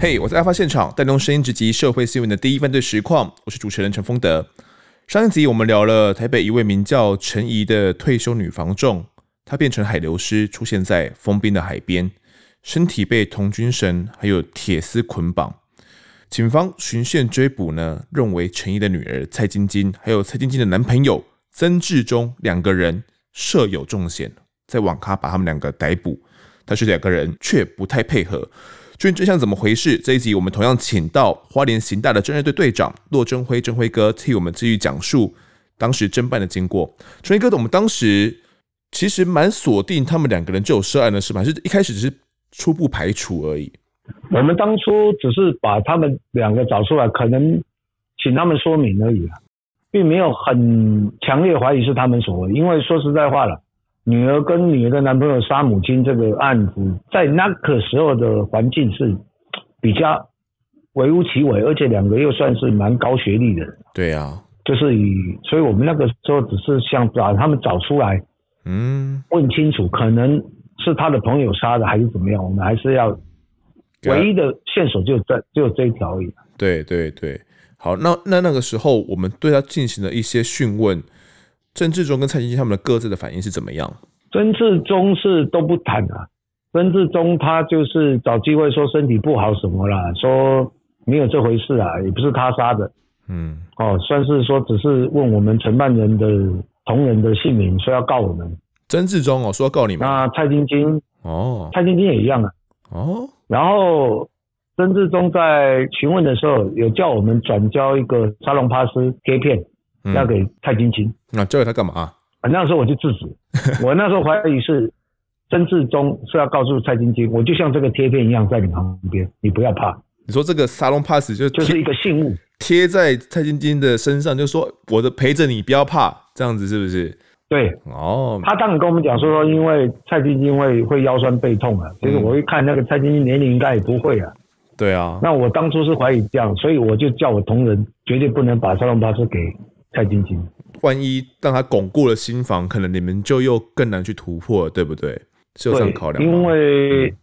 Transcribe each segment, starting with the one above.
嘿我在案发现场，带动声音直击社会新闻的第一犯罪实况。我是主持人陈丰德。上一集我们聊了台北一位名叫陈怡的退休女房仲，她变成海流尸，出现在丰滨的海边，身体被童军绳还有铁丝捆绑。警方循线追捕呢，认为陈怡的女儿蔡晶晶还有蔡晶晶的男朋友曾志忠两个人涉有重嫌，在网咖把他们两个逮捕，但是两个人却不太配合。究竟真相怎么回事？这一集我们同样请到花莲刑大的侦查队队长骆征辉，征辉哥替我们继续讲述当时侦办的经过。征辉哥，我们当时其实蛮锁定他们两个人就有涉案的是吗？还是一开始只是初步排除而已？我们当初只是把他们两个找出来，可能请他们说明而已啊，并没有很强烈怀疑是他们所为。因为说实在话了。女儿跟女儿的男朋友杀母亲这个案子，在那个时候的环境是比较微乎其微，而且两个又算是蛮高学历的人。对啊，就是以，所以我们那个时候只是想把他们找出来，嗯，问清楚，可能是他的朋友杀的还是怎么样，我们还是要唯一的线索就在就这一条而已。对对对，好，那那那个时候我们对他进行了一些讯问。曾志忠跟蔡晶晶他们的各自的反应是怎么样？曾志忠是都不谈啊，曾志忠他就是找机会说身体不好什么啦，说没有这回事啊，也不是他杀的，嗯，哦，算是说只是问我们承办人的同仁的姓名，说要告我们。曾志忠哦，说要告你们。那蔡晶晶哦，蔡晶晶也一样啊，哦，然后曾志忠在询问的时候有叫我们转交一个沙龙帕斯贴片。要给蔡晶晶，那交给他干嘛？啊，那时候我就制止，我那时候怀疑是曾志忠是要告诉蔡晶晶，我就像这个贴片一样在你旁边，你不要怕。你说这个沙龙 pass 就就是一个信物，贴在蔡晶晶的身上，就说我的陪着你，不要怕，这样子是不是？对，哦，他当时跟我们讲说说，因为蔡晶晶会会腰酸背痛啊，其实我一看那个蔡晶晶年龄应该也不会啊。对啊，那我当初是怀疑这样，所以我就叫我同仁绝对不能把沙龙 pass 给。蔡晶晶，万一让他巩固了新房，可能你们就又更难去突破，对不对？是有这样考量。因为、嗯、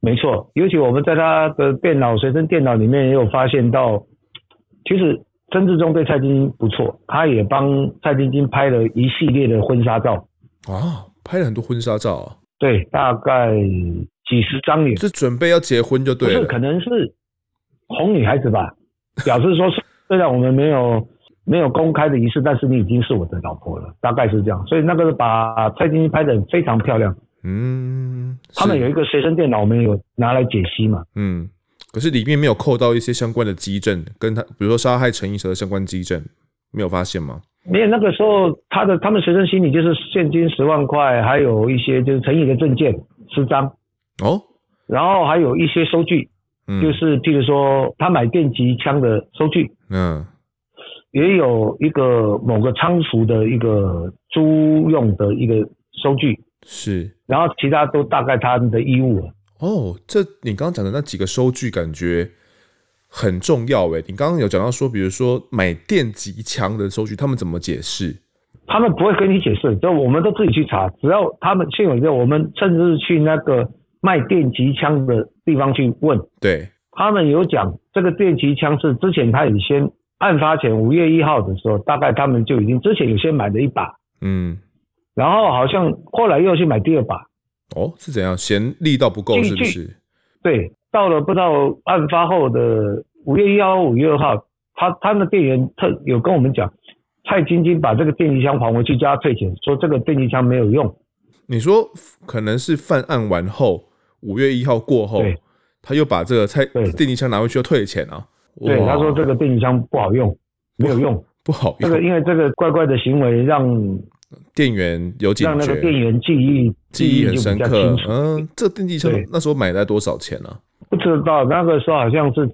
没错，尤其我们在他的电脑随身电脑里面也有发现到，其实曾志忠对蔡晶晶不错，他也帮蔡晶晶拍了一系列的婚纱照啊，拍了很多婚纱照啊。对，大概几十张脸。是准备要结婚就对了。是，可能是哄女孩子吧，表示说虽然我们没有。没有公开的仪式，但是你已经是我的老婆了，大概是这样。所以那个把蔡晶晶拍的非常漂亮。嗯，他们有一个随身电脑，我们有拿来解析嘛。嗯，可是里面没有扣到一些相关的基证，跟他比如说杀害陈怡蛇的相关基证，没有发现吗？没有，那个时候他的他们随身行李就是现金十万块，还有一些就是陈怡的证件十张哦，然后还有一些收据，嗯、就是譬如说他买电击枪的收据，嗯。也有一个某个仓储的一个租用的一个收据，是，然后其他都大概他们的衣物了。哦，这你刚刚讲的那几个收据感觉很重要诶。你刚刚有讲到说，比如说买电击枪的收据，他们怎么解释？他们不会跟你解释，就我们都自己去查。只要他们现有一个，我们甚至是去那个卖电击枪的地方去问，对，他们有讲这个电击枪是之前他已先。案发前五月一号的时候，大概他们就已经之前有先买了一把，嗯，然后好像后来又去买第二把，哦，是怎样？嫌力道不够是不是？对，到了不知道案发后的五月一号、五月二号，他他们的店员特有跟我们讲，蔡晶晶把这个电击枪还回去叫他退钱，说这个电击枪没有用。你说可能是犯案完后五月一号过后，对他又把这个蔡电击枪拿回去要退钱啊？对，他说这个电击枪不好用，没有用，不好用。这个因为这个怪怪的行为让店员有警觉，让那个店员记忆记忆很深刻。嗯，这电击枪那时候买在多少钱呢？不知道，那个时候好像是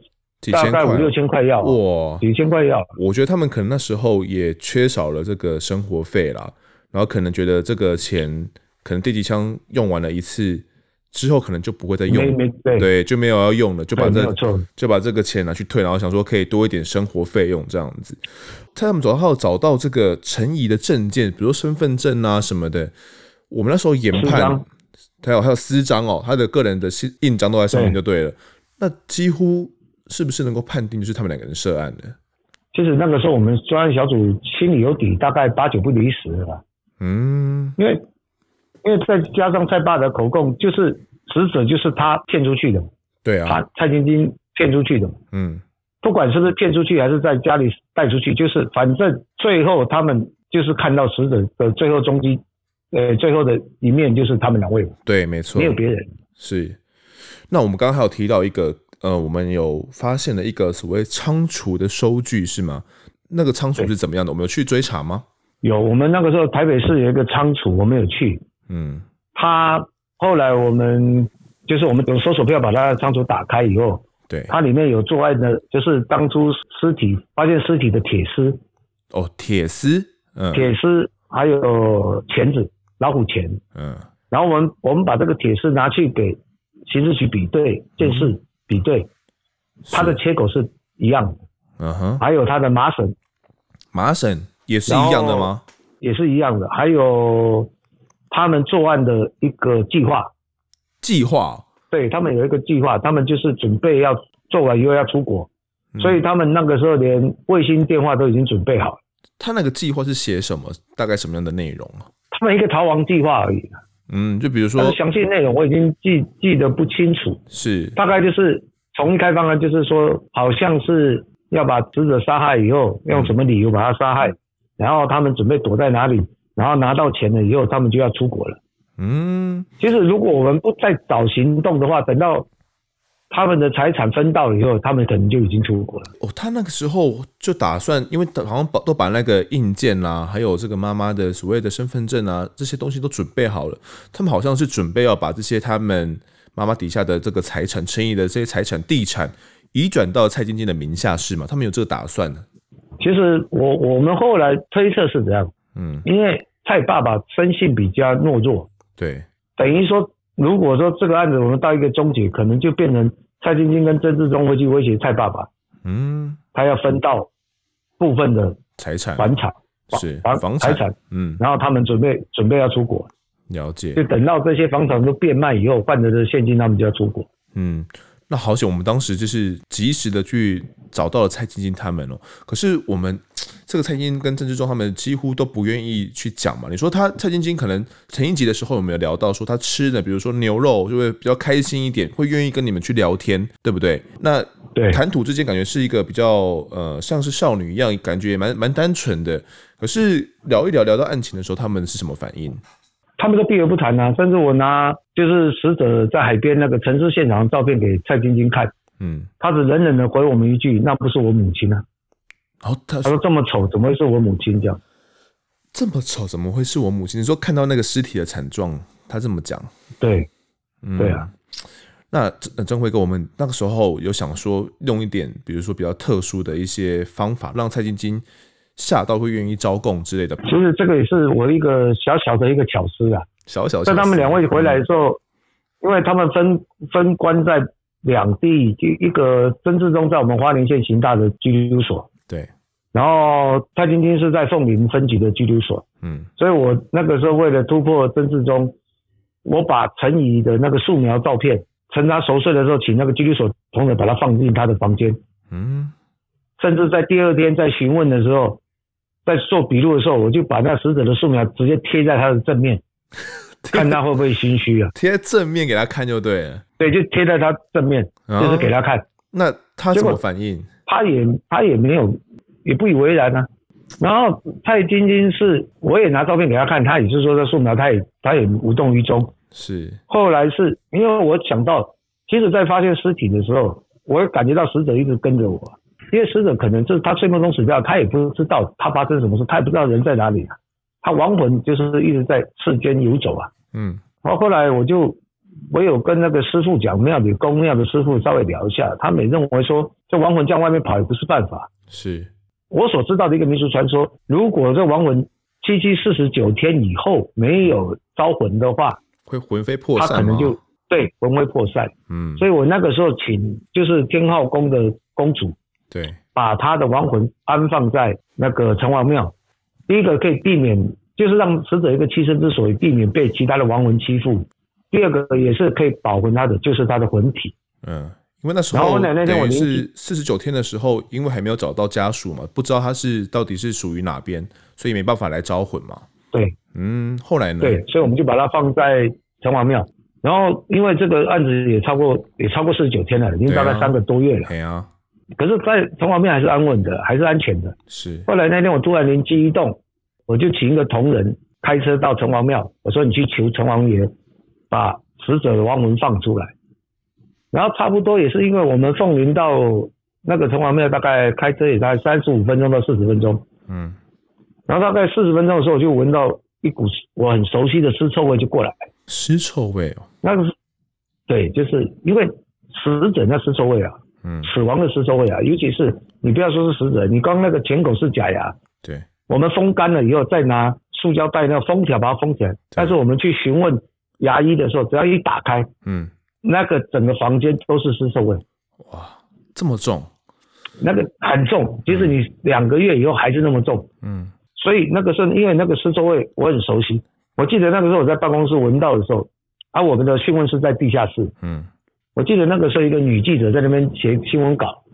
大概五六千块要哇，几千块要。我觉得他们可能那时候也缺少了这个生活费啦，然后可能觉得这个钱可能电击枪用完了一次。之后可能就不会再用，对，对，就没有要用了，就把这就把这个钱拿去退，然后想说可以多一点生活费用这样子。他们主要找到这个陈怡的证件，比如说身份证啊什么的，我们那时候研判，还有还有私章哦，他的个人的印章都在上面就对了。对那几乎是不是能够判定就是他们两个人涉案的？其实那个时候我们专案小组心里有底，大概八九不离十了。嗯，因为因为再加上蔡爸的口供，就是死者就是他骗出去的。对啊，他蔡晶晶骗出去的。嗯，不管是不是骗出去，还是在家里带出去，就是反正最后他们就是看到死者的最后踪迹，呃，最后的一面就是他们两位。对，没错，没有别人。是。那我们刚刚还有提到一个。呃，我们有发现了一个所谓仓储的收据是吗？那个仓储是怎么样的？我们有去追查吗？有，我们那个时候台北市有一个仓储，我们有去。嗯，他后来我们就是我们有搜索票把他的仓储打开以后，对，它里面有作案的，就是当初尸体发现尸体的铁丝。哦，铁丝，嗯，铁丝还有钳子，老虎钳。嗯，然后我们我们把这个铁丝拿去给刑事局比对鉴识。嗯。比对，它的切口是一样的，嗯哼，还有它的麻绳，麻绳也是一样的吗？也是一样的，还有他们作案的一个计划，计划，对，他们有一个计划，他们就是准备要做完以后要出国，嗯、所以他们那个时候连卫星电话都已经准备好了。他那个计划是写什么？大概什么样的内容啊？他们一个逃亡计划而已。嗯，就比如说，详细内容我已经记记得不清楚，是大概就是从一开方案，就是说好像是要把死者杀害以后，用什么理由把他杀害，嗯、然后他们准备躲在哪里，然后拿到钱了以后，他们就要出国了。嗯，其实如果我们不再早行动的话，等到。他们的财产分到了以后，他们可能就已经出国了。哦，他那个时候就打算，因为好像把都把那个硬件啦，还有这个妈妈的所谓的身份证啊，这些东西都准备好了。他们好像是准备要把这些他们妈妈底下的这个财产、陈仪的这些财产、地产移转到蔡晶晶的名下，是吗？他们有这个打算呢？其实我我们后来推测是这样，嗯，因为蔡爸爸生性比较懦弱，对，等于说。如果说这个案子我们到一个终结，可能就变成蔡晶晶跟曾志忠会去威胁蔡爸爸，嗯，他要分到部分的财产、房产是房房财产，嗯，然后他们准备准备要出国，了解，就等到这些房产都变卖以后，换得的现金，他们就要出国，嗯。那好险，我们当时就是及时的去找到了蔡晶晶他们哦。可是我们 这个蔡晶晶跟郑志忠他们几乎都不愿意去讲嘛。你说他蔡晶晶可能前一集的时候有没有聊到说他吃的，比如说牛肉就会比较开心一点，会愿意跟你们去聊天，对不对？那对谈吐之间感觉是一个比较呃像是少女一样，感觉也蛮蛮单纯的。可是聊一聊聊到案情的时候，他们是什么反应？他们都避而不谈啊，甚至我拿就是死者在海边那个陈尸现场的照片给蔡晶晶看，嗯，他只冷冷的回我们一句：“那不是我母亲啊。”然后他他说：“这么丑，怎么会是我母亲？”这样这么丑，怎么会是我母亲？你说看到那个尸体的惨状，他这么讲，对，嗯、对啊。那郑辉哥，我们那个时候有想说用一点，比如说比较特殊的一些方法，让蔡晶晶。吓到会愿意招供之类的，其实这个也是我一个小小的一个巧思啊。小小在他们两位回来的时候，因为他们分分关在两地，一一个曾志忠在我们花莲县刑大的拘留所，对。然后蔡晶晶是在凤林分局的拘留所，嗯。所以我那个时候为了突破曾志忠，我把陈怡的那个素描照片，趁他熟睡的时候，请那个拘留所同仁把他放进他的房间，嗯。甚至在第二天在询问的时候。在做笔录的时候，我就把那死者的素描直接贴在他的正面，看他会不会心虚啊？贴正面给他看就对了。对，就贴在他正面，哦、就是给他看。那他怎么反应？他也他也没有，也不以为然啊。然后蔡晶晶是，我也拿照片给他看，他也是说这素描，他也他也无动于衷。是。后来是因为我想到，其实在发现尸体的时候，我感觉到死者一直跟着我。因为死者可能就是他睡梦中死掉，他也不知道他发生什么事，他也不知道人在哪里啊。他亡魂就是一直在世间游走啊。嗯。然后后来我就我有跟那个师傅讲，庙里宫庙的师傅稍微聊一下，他们也认为说这亡魂这样外面跑也不是办法。是。我所知道的一个民俗传说，如果这亡魂七七四十九天以后没有招魂的话，会魂飞魄散。他可能就对魂飞魄散。嗯。所以我那个时候请就是天后宫的公主。对，把他的亡魂安放在那个城隍庙，第一个可以避免，就是让死者一个栖身之所，以避免被其他的亡魂欺负。第二个也是可以保魂他的，就是他的魂体。嗯，因为那时候那天我是四十九天的时候，因为还没有找到家属嘛，不知道他是到底是属于哪边，所以没办法来招魂嘛。对，嗯，后来呢？对，所以我们就把它放在城隍庙。然后因为这个案子也超过也超过四十九天了，已经大概三个多月了。对啊。可是，在城隍庙还是安稳的，还是安全的。是。后来那天我突然灵机一动，我就请一个同仁开车到城隍庙，我说你去求城隍爷，把死者的亡魂放出来。然后差不多也是因为我们凤林到那个城隍庙，大概开车也大概三十五分钟到四十分钟。嗯。然后大概四十分钟的时候，我就闻到一股我很熟悉的尸臭味就过来。尸臭味哦。那个是，对，就是因为死者那尸臭味啊。嗯，死亡的尸臭味啊，尤其是你不要说是死者，你刚那个前口是假牙，对，我们风干了以后再拿塑胶袋那个封条把它封起来，但是我们去询问牙医的时候，只要一打开，嗯，那个整个房间都是尸臭味，哇，这么重，那个很重，即使你两个月以后还是那么重，嗯，所以那个时候因为那个尸臭味我很熟悉，我记得那个时候我在办公室闻到的时候，而、啊、我们的讯问室在地下室，嗯。我记得那个时候，一个女记者在那边写新闻稿，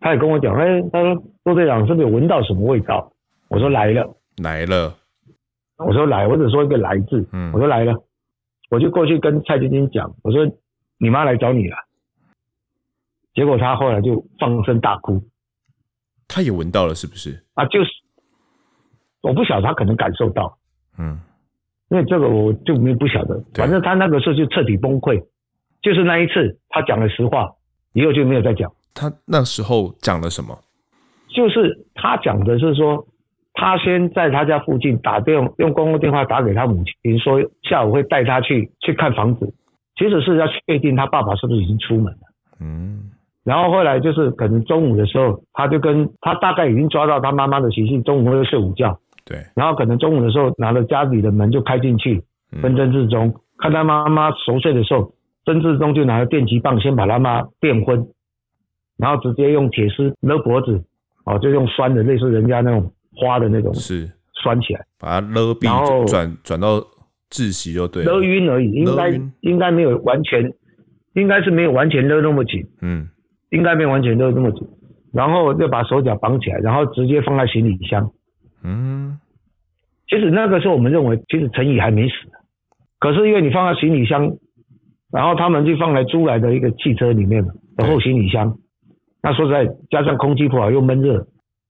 她也跟我讲，哎，她说陆队长是不是有闻到什么味道？我说来了，来了，我说来，我只说一个来字，嗯，我说来了，我就过去跟蔡晶晶讲，我说你妈来找你了，结果她后来就放声大哭，她也闻到了是不是？啊，就是，我不晓得她可能感受到，嗯，因为这个我就没不晓得，反正她那个时候就彻底崩溃。就是那一次，他讲了实话，以后就没有再讲。他那时候讲了什么？就是他讲的是说，他先在他家附近打电，用公共电话打给他母亲，说下午会带他去去看房子。其实是要确定他爸爸是不是已经出门了。嗯。然后后来就是可能中午的时候，他就跟他大概已经抓到他妈妈的习性，中午会睡午觉。对。然后可能中午的时候拿着家里的门就开进去，跟曾志忠看他妈妈熟睡的时候。曾志忠就拿着电击棒，先把他妈电昏，然后直接用铁丝勒脖子，哦，就用拴的，类似人家那种花的那种，是拴起来，把他勒毙，然后转转到窒息就对了，勒晕而已，应该应该没有完全，应该是没有完全勒那么紧，嗯，应该没有完全勒那么紧，然后就把手脚绑起来，然后直接放在行李箱，嗯，其实那个时候我们认为，其实陈宇还没死，可是因为你放在行李箱。然后他们就放在租来的一个汽车里面嘛，的后行李箱。那说实在，加上空气不好又闷热，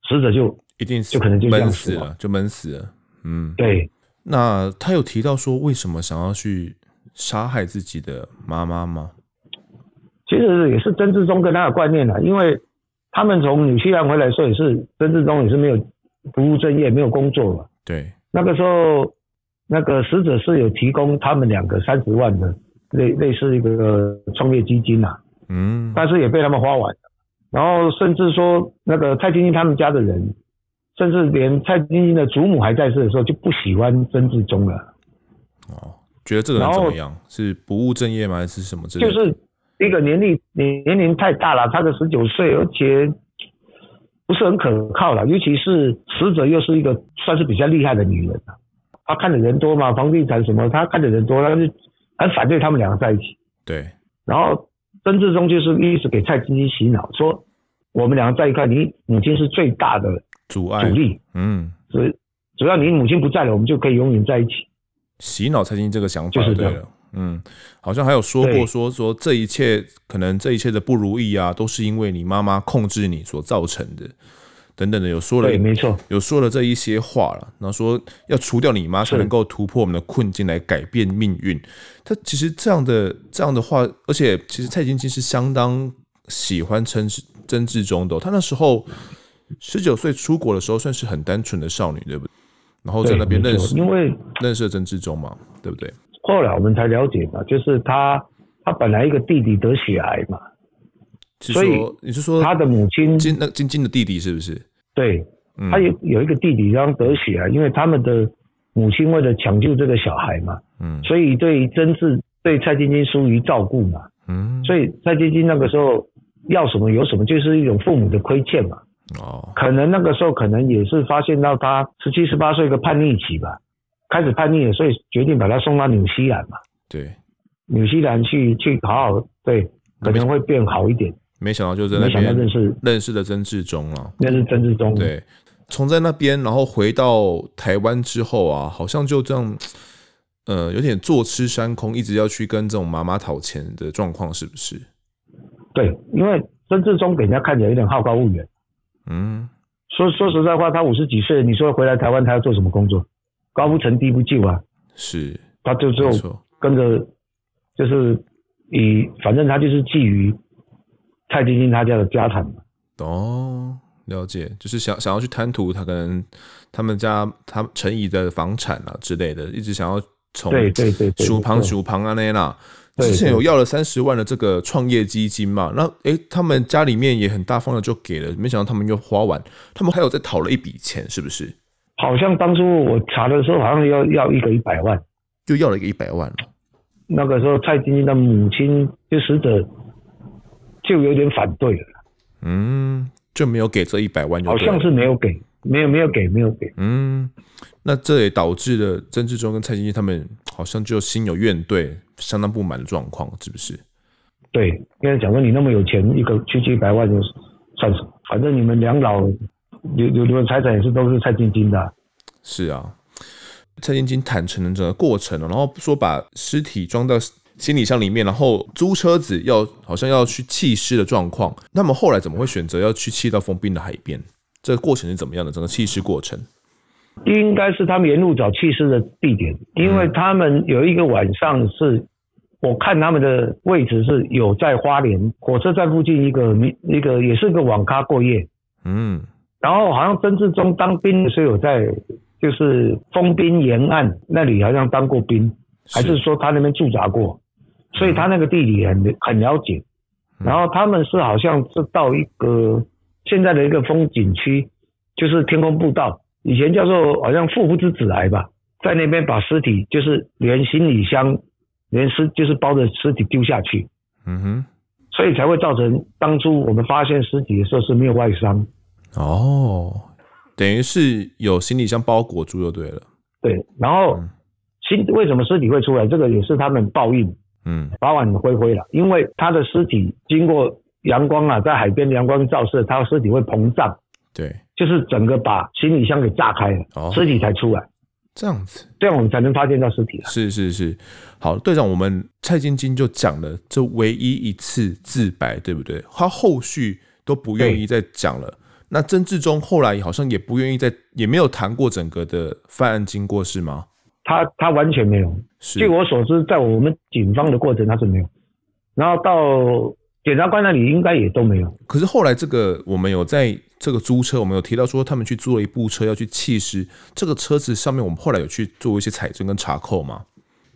死者就一定就可能就闷死了，就闷死了。嗯，对。那他有提到说为什么想要去杀害自己的妈妈吗？其实也是曾志忠跟他的观念啦，因为他们从纽西兰回来的时候也是曾志忠也是没有不务正业，没有工作嘛。对。那个时候，那个死者是有提供他们两个三十万的。类类似一个创业基金呐、啊，嗯，但是也被他们花完了，然后甚至说那个蔡晶晶他们家的人，甚至连蔡晶晶的祖母还在世的时候就不喜欢曾志忠了。哦，觉得这个人怎么样？是不务正业吗？还是什么之类的？就是一个年龄年年龄太大了，他的十九岁，而且不是很可靠了，尤其是死者又是一个算是比较厉害的女人，她看的人多嘛，房地产什么，她看的人多，他就。很反对他们两个在一起，对。然后曾志忠就是一直给蔡晶晶洗脑，说我们两个在一块，你母亲是最大的阻碍阻力，嗯，所以只要你母亲不在了，我们就可以永远在一起。洗脑蔡晶晶这个想法就是对了，嗯，好像还有说过说说这一切可能这一切的不如意啊，都是因为你妈妈控制你所造成的。等等的，有说了，没错，有说了这一些话了。然后说要除掉你妈，才能够突破我们的困境，来改变命运。他其实这样的这样的话，而且其实蔡晶晶是相当喜欢曾曾志忠的。他那时候十九岁出国的时候，算是很单纯的少女，对不对？然后在那边认识，因为认识了曾志忠嘛，对不对？后来我们才了解嘛，就是他他本来一个弟弟得血癌嘛，所以你是说他的母亲金那金金的弟弟是不是？对，他有有一个弟弟刚得血啊，因为他们的母亲为了抢救这个小孩嘛，嗯，所以对曾志对蔡晶晶疏于照顾嘛，嗯，所以蔡晶晶那个时候要什么有什么，就是一种父母的亏欠嘛，哦，可能那个时候可能也是发现到他十七十八岁一个叛逆期吧，开始叛逆了，所以决定把他送到纽西兰嘛。对，纽西兰去去好好对，可能会变好一点。没想到就在那边认识认识了曾志忠了。认识曾志忠。对，从在那边然后回到台湾之后啊，好像就这样，呃，有点坐吃山空，一直要去跟这种妈妈讨钱的状况，是不是？对，因为曾志忠给人家看起来有点好高骛远。嗯。说说实在话，他五十几岁，你说回来台湾，他要做什么工作？高不成低不就啊？是，他就就跟着，就是以反正他就是觊觎蔡晶晶他家的家产嘛。哦，了解，就是想想要去贪图他可能他们家他陈怡的房产啊之类的，一直想要从对对对鼠旁鼠旁啊那那。之前有要了三十万的这个创业基金嘛？那哎、欸，他们家里面也很大方的就给了，没想到他们又花完，他们还有再讨了一笔钱，是不是？好像当初我查的时候，好像要要一个一百万，就要了一个一百万了。那个时候蔡晶晶的母亲就死者就有点反对了，嗯，就没有给这一百万就，好像是没有给，没有没有给，没有给，嗯。那这也导致了曾志忠跟蔡金金他们好像就心有怨怼，相当不满的状况，是不是？对，因为讲说你那么有钱，一个区区一百万就算什么？反正你们两老有有的财产也是都是蔡晶晶的啊。是啊，蔡晶晶坦诚了整个过程，然后说把尸体装到行李箱里面，然后租车子要好像要去弃尸的状况。那么后来怎么会选择要去弃到丰滨的海边？这个过程是怎么样的？整个弃尸过程？应该是他们沿路找弃尸的地点，因为他们有一个晚上是，我看他们的位置是有在花莲火车站附近一个一个也是个网咖过夜，嗯，然后好像曾志忠当兵的时候有在就是封滨沿岸那里好像当过兵，还是说他那边驻扎过，所以他那个地理很很了解，然后他们是好像是到一个现在的一个风景区，就是天空步道。以前叫做好像富夫之子来吧，在那边把尸体就是连行李箱，连尸就是包着尸体丢下去，嗯哼，所以才会造成当初我们发现尸体的时候是没有外伤。哦，等于是有行李箱包裹住就对了。对，然后新为什么尸体会出来？这个也是他们报应。嗯，早晚灰灰了，因为他的尸体经过阳光啊，在海边阳光照射，他的尸体会膨胀。对。就是整个把行李箱给炸开了，哦，尸体才出来，这样子，这样我们才能发现到尸体了。是是是，好，队长，我们蔡晶晶就讲了这唯一一次自白，对不对？他后续都不愿意再讲了。那曾志忠后来好像也不愿意再，也没有谈过整个的犯案经过，是吗？他他完全没有。据我所知，在我们警方的过程他是没有，然后到检察官那里应该也都没有。可是后来这个我们有在。这个租车，我们有提到说，他们去租了一部车要去弃尸。这个车子上面，我们后来有去做一些采证跟查扣吗？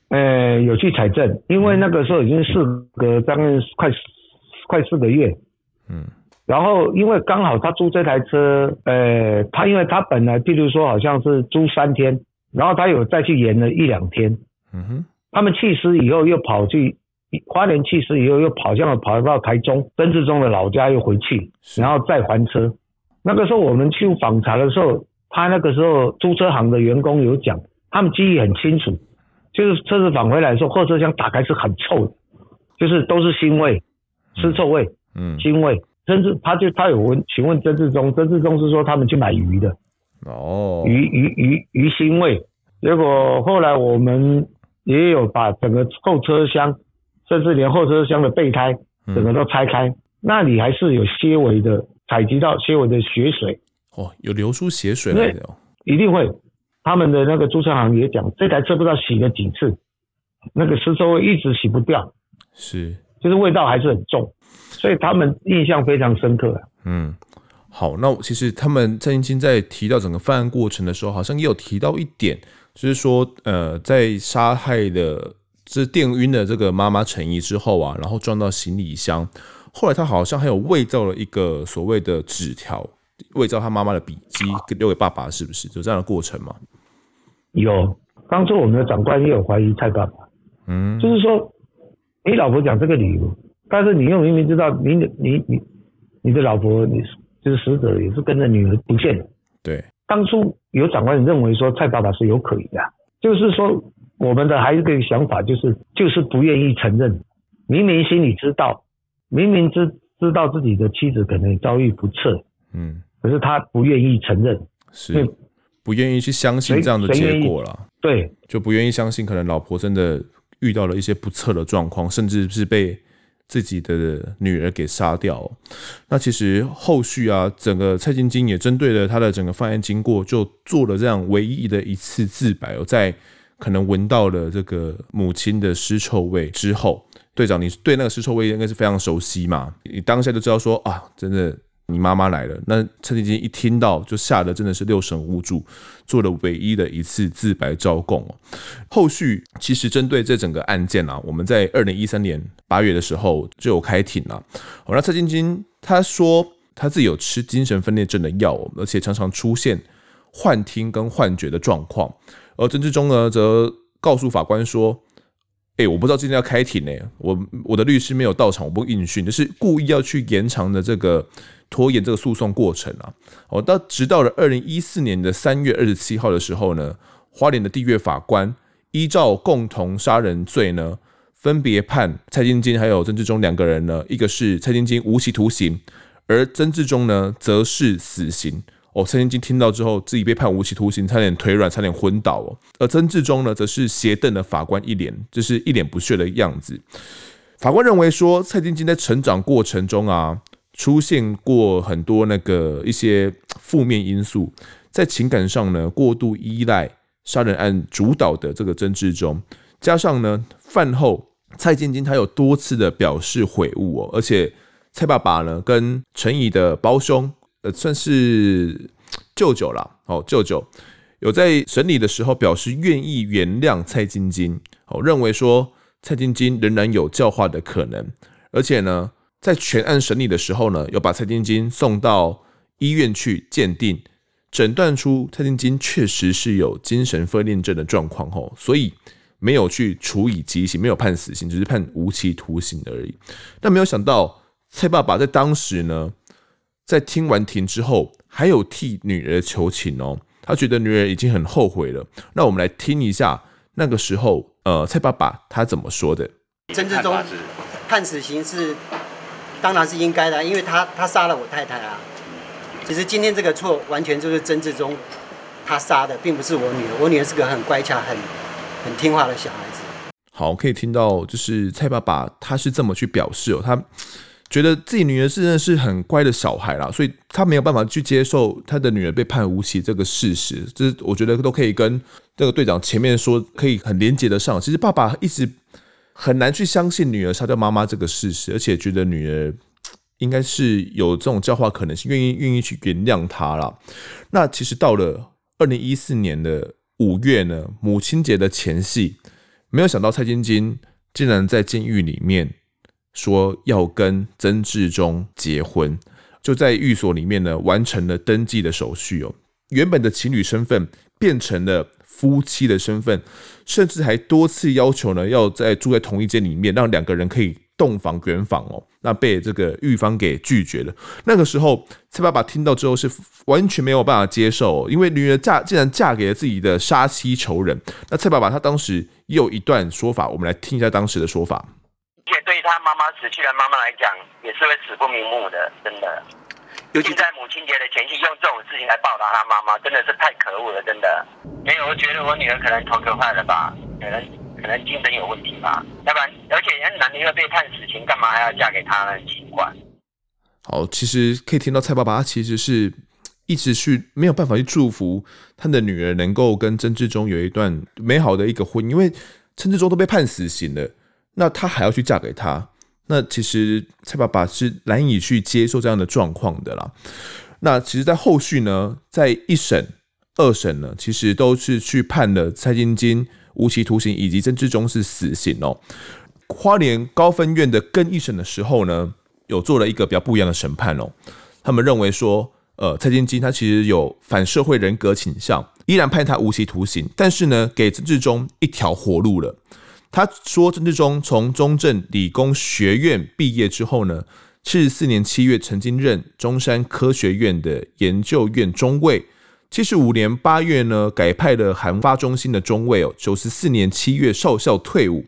呃，有去采证，因为那个时候已经事隔将近快快四个月。嗯。然后，因为刚好他租这台车，呃，他因为他本来，譬如说好像是租三天，然后他有再去延了一两天。嗯哼。他们弃尸以后又跑去。花莲弃尸以后，又跑向了跑到台中曾志忠的老家，又回去，然后再还车。那个时候我们去访查的时候，他那个时候租车行的员工有讲，他们记忆很清楚，就是车子返回来的时候，后车厢打开是很臭的，就是都是腥味、尸臭味、嗯，腥味。甚至他就他有问询问曾志忠，曾志忠是说他们去买鱼的，哦，鱼鱼鱼鱼腥味。结果后来我们也有把整个后车厢。甚至连后车厢的备胎整个都拆开，嗯、那里还是有些微的采集到些微的血水哦，有流出血水来的哦，一定会。他们的那个租车行也讲，这台车不知道洗了几次，那个尸臭味一直洗不掉，是，就是味道还是很重，所以他们印象非常深刻啊。嗯，好，那其实他们蔡金金在提到整个犯案过程的时候，好像也有提到一点，就是说，呃，在杀害的。是电晕的这个妈妈陈怡之后啊，然后撞到行李箱。后来他好像还有伪造了一个所谓的纸条，伪造他妈妈的笔迹，留给爸爸，是不是？有这样的过程吗？有，当初我们的长官也有怀疑蔡爸爸，嗯，就是说你老婆讲这个理由，但是你又明明知道你你你你的老婆，你就是死者也是跟着女儿不见的，对。当初有长官认为说蔡爸爸是有可疑的。就是说，我们的还有一个想法，就是就是不愿意承认，明明心里知道，明明知知道自己的妻子可能遭遇不测，嗯，可是他不愿意承认，是不愿意去相信这样的结果了，对，就不愿意相信，可能老婆真的遇到了一些不测的状况，甚至是被。自己的女儿给杀掉，那其实后续啊，整个蔡晶晶也针对了他的整个犯案经过，就做了这样唯一的一次自白哦，在可能闻到了这个母亲的尸臭味之后，队长，你对那个尸臭味应该是非常熟悉嘛？你当下就知道说啊，真的。你妈妈来了，那蔡晶晶一听到就吓得真的是六神无主，做了唯一的一次自白招供哦。后续其实针对这整个案件啊，我们在二零一三年八月的时候就有开庭了。那蔡晶晶她说她自己有吃精神分裂症的药，而且常常出现幻听跟幻觉的状况。而曾志忠呢，则告诉法官说。哎、欸，我不知道今天要开庭呢，我我的律师没有到场，我不应讯，就是故意要去延长的这个拖延这个诉讼过程啊。哦，到直到了二零一四年的三月二十七号的时候呢，花莲的地院法官依照共同杀人罪呢，分别判蔡晶晶还有曾志忠两个人呢，一个是蔡晶晶无期徒刑，而曾志忠呢则是死刑。哦，蔡晶晶听到之后，自己被判无期徒刑，差点腿软，差点昏倒哦。而曾志忠呢，则是斜瞪了法官一脸，就是一脸不屑的样子。法官认为说，蔡晶晶在成长过程中啊，出现过很多那个一些负面因素，在情感上呢，过度依赖杀人案主导的这个曾志忠，加上呢，饭后蔡晶晶她有多次的表示悔悟哦，而且蔡爸爸呢，跟陈怡的胞兄。呃，算是舅舅啦。哦，舅舅有在审理的时候表示愿意原谅蔡晶晶，哦，认为说蔡晶晶仍然有教化的可能，而且呢，在全案审理的时候呢，有把蔡晶晶送到医院去鉴定，诊断出蔡晶晶确实是有精神分裂症的状况，哦，所以没有去处以极刑，没有判死刑，只是判无期徒刑而已。但没有想到蔡爸爸在当时呢。在听完庭之后，还有替女儿求情哦。他觉得女儿已经很后悔了。那我们来听一下那个时候，呃，蔡爸爸他怎么说的？曾志忠判死刑是，当然是应该的，因为他他杀了我太太啊。其实今天这个错完全就是曾志忠他杀的，并不是我女儿。我女儿是个很乖巧、很很听话的小孩子。好，可以听到就是蔡爸爸他是这么去表示哦，他。觉得自己女儿是真的是很乖的小孩啦，所以他没有办法去接受他的女儿被判无期这个事实。这是我觉得都可以跟这个队长前面说可以很连接得上。其实爸爸一直很难去相信女儿杀掉妈妈这个事实，而且觉得女儿应该是有这种教化可能性，愿意愿意去原谅他啦。那其实到了二零一四年的五月呢，母亲节的前夕，没有想到蔡晶晶竟然在监狱里面。说要跟曾志忠结婚，就在寓所里面呢，完成了登记的手续哦。原本的情侣身份变成了夫妻的身份，甚至还多次要求呢，要在住在同一间里面，让两个人可以洞房圆房哦。那被这个狱方给拒绝了。那个时候，蔡爸爸听到之后是完全没有办法接受，因为女儿嫁竟然嫁给了自己的杀妻仇人。那蔡爸爸他当时也有一段说法，我们来听一下当时的说法。而且对于他妈妈死去的妈妈来讲，也是会死不瞑目的，真的。尤其在母亲节的前夕，用这种事情来报答他妈妈，真的是太可恶了，真的。没有，我觉得我女儿可能头壳坏了吧，可能可能精神有问题吧。要不然，而且人男的又被判死刑，干嘛还要嫁给他呢？很奇怪。好，其实可以听到蔡爸爸他其实是一直去没有办法去祝福他的女儿能够跟曾志忠有一段美好的一个婚姻，因为曾志忠都被判死刑了。那她还要去嫁给他，那其实蔡爸爸是难以去接受这样的状况的啦。那其实，在后续呢，在一审、二审呢，其实都是去判了蔡晶晶无期徒刑，以及曾志忠是死刑哦。花莲高分院的更一审的时候呢，有做了一个比较不一样的审判哦。他们认为说，呃，蔡晶晶她其实有反社会人格倾向，依然判他无期徒刑，但是呢，给曾志忠一条活路了。他说，曾志忠从中正理工学院毕业之后呢，七十四年七月曾经任中山科学院的研究院中尉，七十五年八月呢，改派了韩发中心的中尉哦。九十四年七月少校退伍，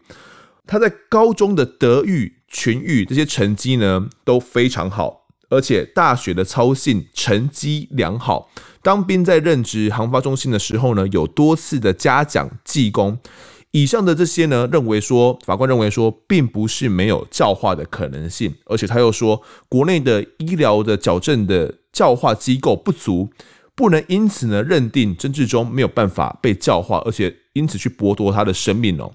他在高中的德育、群育这些成绩呢都非常好，而且大学的操行成绩良好。当兵在任职航发中心的时候呢，有多次的嘉奖记功。以上的这些呢，认为说法官认为说，并不是没有教化的可能性，而且他又说，国内的医疗的矫正的教化机构不足。不能因此呢认定曾志忠没有办法被教化，而且因此去剥夺他的生命哦。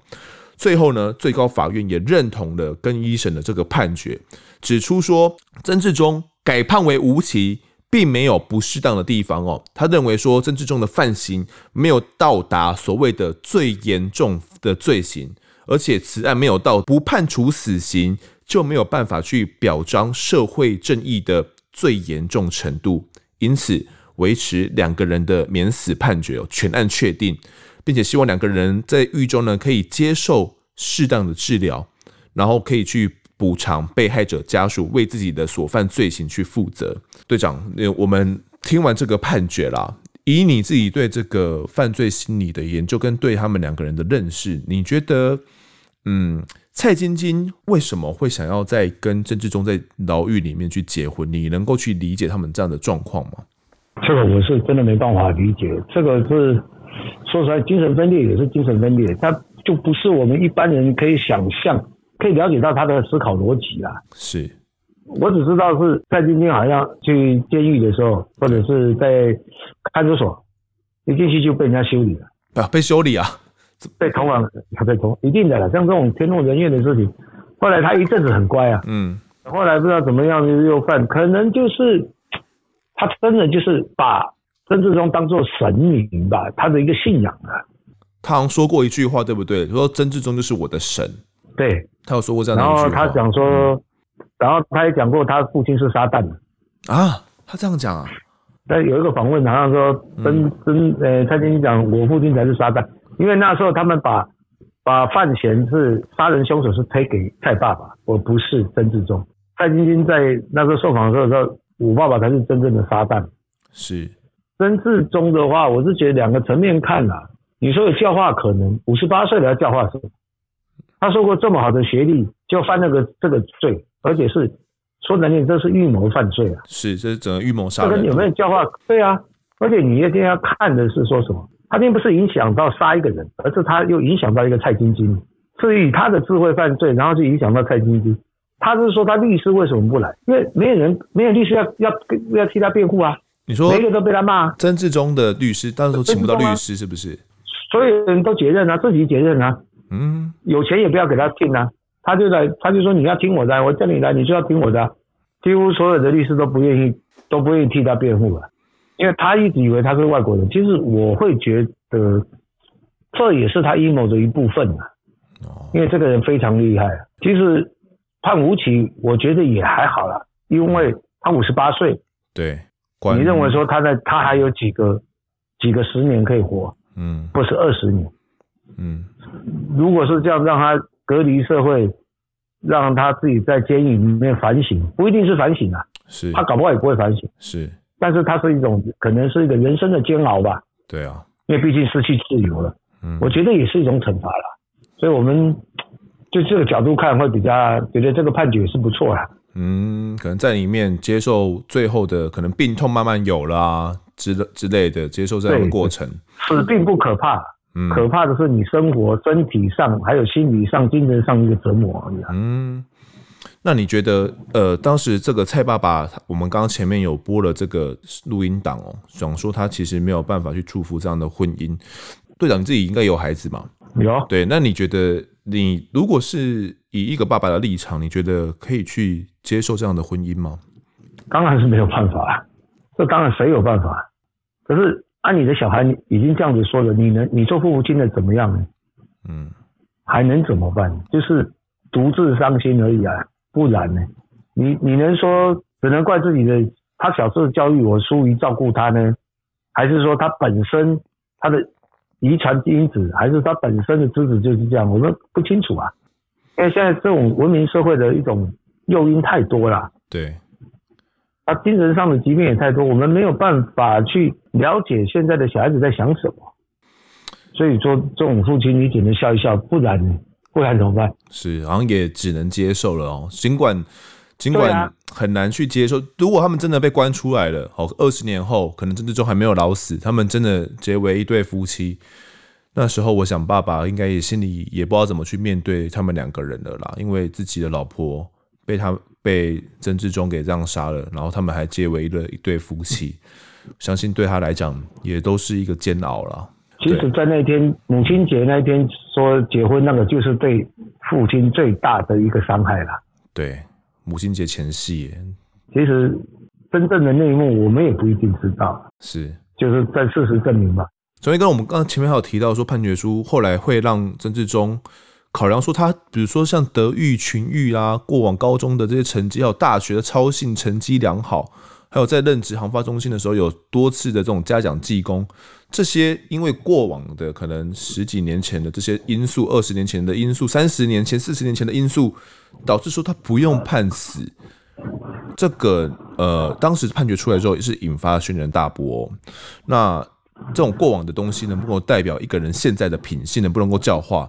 最后呢，最高法院也认同了跟一审的这个判决，指出说曾志忠改判为无期，并没有不适当的地方哦。他认为说曾志忠的犯行没有到达所谓的最严重的罪行，而且此案没有到不判处死刑就没有办法去表彰社会正义的最严重程度，因此。维持两个人的免死判决哦，全案确定，并且希望两个人在狱中呢可以接受适当的治疗，然后可以去补偿被害者家属为自己的所犯罪行去负责。队长，我们听完这个判决啦，以你自己对这个犯罪心理的研究跟对他们两个人的认识，你觉得，嗯，蔡晶晶为什么会想要在跟郑志忠在牢狱里面去结婚？你能够去理解他们这样的状况吗？这个我是真的没办法理解，这个是说实在，精神分裂也是精神分裂，他就不是我们一般人可以想象、可以了解到他的思考逻辑啦。是，我只知道是蔡晶晶好像去监狱的时候，或者是在看守所，一进去就被人家修理了啊，被修理啊，被通了，他被通，一定的了。像这种天怒人怨的事情，后来他一阵子很乖啊，嗯，后来不知道怎么样就又犯，可能就是。他真的就是把曾志忠当做神明吧，他的一个信仰啊。他好像说过一句话，对不对？说曾志忠就是我的神。对，他有说过这样的。然后他讲说，嗯、然后他也讲过他父亲是撒旦啊。他这样讲啊？但有一个访问，好像说曾曾呃蔡晶晶讲，我父亲才是撒旦，因为那时候他们把把范闲是杀人凶手是推给蔡爸爸，我不是曾志忠。蔡晶晶在那时候受访的时候说。我爸爸才是真正的撒旦。是曾志忠的话，我是觉得两个层面看啊。你说有教化可能，五十八岁了要教化什么？他受过这么好的学历，就犯那个这个罪，而且是说难听，这是预谋犯罪啊。是，这是整个预谋杀人。这个有没有教化？对啊，而且你一定要看的是说什么？他并不是影响到杀一个人，而是他又影响到一个蔡晶晶，是以他的智慧犯罪，然后就影响到蔡晶晶。他是说他律师为什么不来？因为没有人，没有律师要要要替他辩护啊。你说每个都被他骂。曾志忠的律师，到时候请不到律师是不是？所有人都结任啊，自己结任啊。嗯。有钱也不要给他听啊，他就来，他就说你要听我的，我叫你来，你就要听我的。几乎所有的律师都不愿意，都不愿意替他辩护了，因为他一直以为他是外国人。其实我会觉得，这也是他阴谋的一部分啊。哦。因为这个人非常厉害啊，其实。判无期，我觉得也还好了，因为他五十八岁。对，你认为说他在他还有几个几个十年可以活？嗯，不是二十年。嗯，如果是这样，让他隔离社会，让他自己在监狱里面反省，不一定是反省啊。是，他搞不好也不会反省。是，但是他是一种可能是一个人生的煎熬吧。对啊，因为毕竟失去自由了。嗯，我觉得也是一种惩罚了。所以我们。就这个角度看，会比较觉得这个判决是不错啊。嗯，可能在里面接受最后的可能病痛慢慢有了啊，之之类的，接受这样的过程。死并不可怕，嗯，可怕的是你生活身体上还有心理上、精神上一个折磨而已。嗯，那你觉得，呃，当时这个蔡爸爸，我们刚刚前面有播了这个录音档哦，想说他其实没有办法去祝福这样的婚姻。队长，你自己应该有孩子嘛？有。对，那你觉得？你如果是以一个爸爸的立场，你觉得可以去接受这样的婚姻吗？当然是没有办法，这当然谁有办法？可是按你的小孩已经这样子说了，你能你做父母亲的怎么样呢？嗯，还能怎么办？就是独自伤心而已啊，不然呢？你你能说只能怪自己的他小时候教育我疏于照顾他呢？还是说他本身他的？遗传因子还是他本身的资质就是这样，我们不清楚啊。因为现在这种文明社会的一种诱因太多了。对，他精神上的疾病也太多，我们没有办法去了解现在的小孩子在想什么。所以说，这种父亲你只能笑一笑，不然不然怎么办？是，好像也只能接受了哦。尽管尽管很难去接受，如果他们真的被关出来了，好，二十年后可能曾志忠还没有老死，他们真的结为一对夫妻，那时候我想爸爸应该也心里也不知道怎么去面对他们两个人了啦，因为自己的老婆被他被曾志忠给这样杀了，然后他们还结为了一对夫妻，相信对他来讲也都是一个煎熬了。其实，在那天母亲节那一天说结婚，那个就是对父亲最大的一个伤害了。对，母亲节前夕，其实真正的内幕我们也不一定知道。是，就是在事实证明吧。所以，跟我们刚刚前面还有提到说，判决书后来会让曾志忠考量说，他比如说像德育、群育啊，过往高中的这些成绩，还有大学的操行成绩良好。还有在任职航发中心的时候，有多次的这种嘉奖记功，这些因为过往的可能十几年前的这些因素，二十年前的因素，三十年前、四十年前的因素，导致说他不用判死。这个呃，当时判决出来之后，也是引发轩然大波。那这种过往的东西能不能够代表一个人现在的品性，能不能够教化？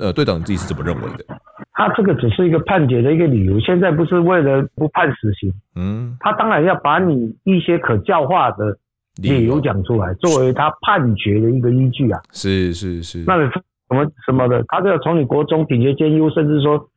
呃，队长你自己是怎么认为的？他这个只是一个判决的一个理由，现在不是为了不判死刑。嗯，他当然要把你一些可教化的理由讲出来，作为他判决的一个依据啊。是是是。那什么什么的，他就要从你国中品学兼优，甚至说，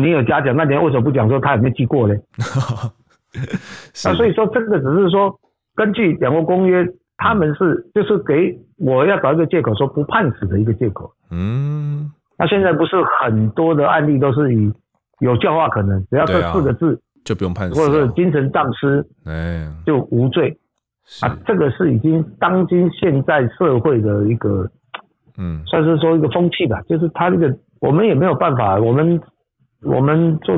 你有嘉奖，那你为什么不讲说他有没有记过呢？那所以说，这个只是说根据两国公约，他们是就是给我要找一个借口，说不判死的一个借口。嗯。那现在不是很多的案例都是以有教化可能，只要这四个字就不用判死，或者是精神丧失，哎，就无罪。啊，这个是已经当今现在社会的一个，嗯，算是说一个风气吧。就是他这个，我们也没有办法，我们我们做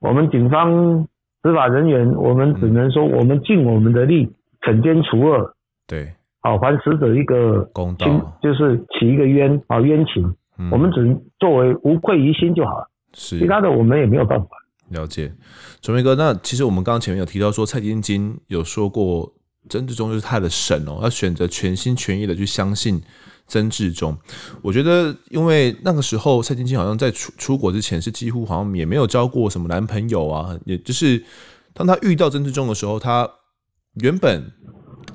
我们警方执法人员，我们只能说我们尽我们的力，惩奸除恶，对，好还死者一个公道，就是起一个冤啊冤情。嗯、我们只作为无愧于心就好了，是其他的我们也没有办法。了解，崇明哥，那其实我们刚刚前面有提到说，蔡晶晶有说过曾志忠就是他的神哦，要选择全心全意的去相信曾志忠。我觉得，因为那个时候蔡晶晶好像在出出国之前是几乎好像也没有交过什么男朋友啊，也就是当他遇到曾志忠的时候，他原本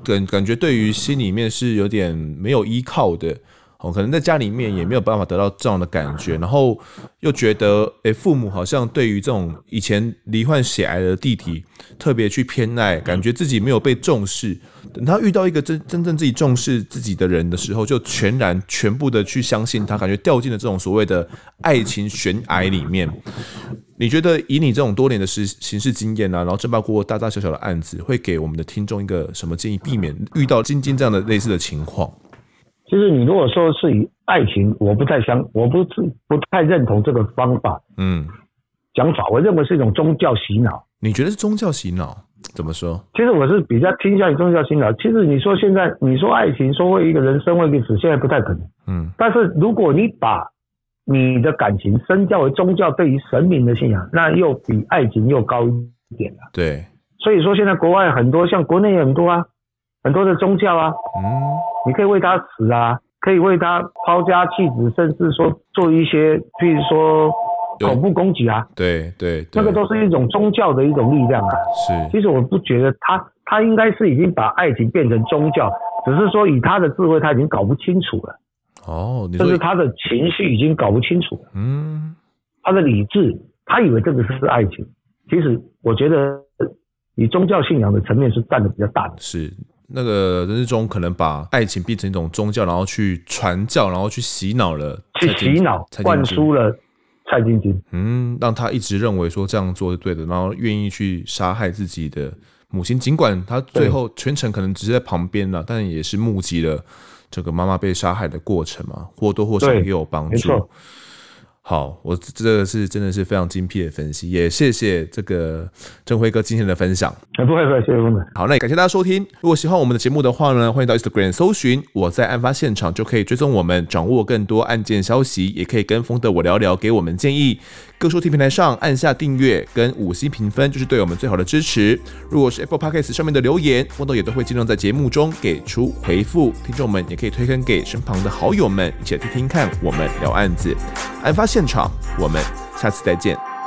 感感觉对于心里面是有点没有依靠的。哦，可能在家里面也没有办法得到这样的感觉，然后又觉得，诶、父母好像对于这种以前罹患血癌的弟弟特别去偏爱，感觉自己没有被重视。等他遇到一个真真正自己重视自己的人的时候，就全然全部的去相信他，感觉掉进了这种所谓的爱情悬崖里面。你觉得以你这种多年的实刑事经验啊，然后侦办过大大小小的案子，会给我们的听众一个什么建议，避免遇到晶晶这样的类似的情况？其实你如果说是以爱情，我不太相，我不是不太认同这个方法。嗯，讲法，我认为是一种宗教洗脑。你觉得是宗教洗脑？怎么说？其实我是比较倾向于宗教洗脑。其实你说现在，你说爱情，说为一个人生为一个死，现在不太可能。嗯。但是如果你把你的感情升价为宗教对于神明的信仰，那又比爱情又高一点了。对。所以说现在国外很多，像国内也很多啊。很多的宗教啊，嗯，你可以为他死啊，可以为他抛家弃子，甚至说做一些，譬如说恐怖攻击啊，对对，那个都是一种宗教的一种力量啊。是，其实我不觉得他他应该是已经把爱情变成宗教，只是说以他的智慧他已经搞不清楚了。哦，就是他的情绪已经搞不清楚了。嗯，他的理智，他以为这个是爱情，其实我觉得以宗教信仰的层面是占的比较大的。是。那个人之中可能把爱情变成一种宗教，然后去传教，然后去洗脑了，去洗脑，灌输了蔡晶晶，嗯，让他一直认为说这样做是对的，然后愿意去杀害自己的母亲，尽管他最后全程可能只是在旁边了，但也是目击了这个妈妈被杀害的过程嘛，或多或少也有帮助。好，我这个是真的是非常精辟的分析，也谢谢这个振辉哥今天的分享。不会不会，谢谢峰哥。好，那也感谢大家收听。如果喜欢我们的节目的话呢，欢迎到 Instagram 搜寻我在案发现场，就可以追踪我们，掌握更多案件消息，也可以跟峰德我聊聊，给我们建议。各收听平台上按下订阅跟五星评分，就是对我们最好的支持。如果是 Apple Podcast 上面的留言，峰德也都会尽量在节目中给出回复。听众们也可以推荐给身旁的好友们，一起听听看我们聊案子。案发现场，我们下次再见。